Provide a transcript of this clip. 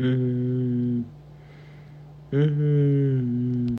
Mm. Mm-hmm. mm-hmm.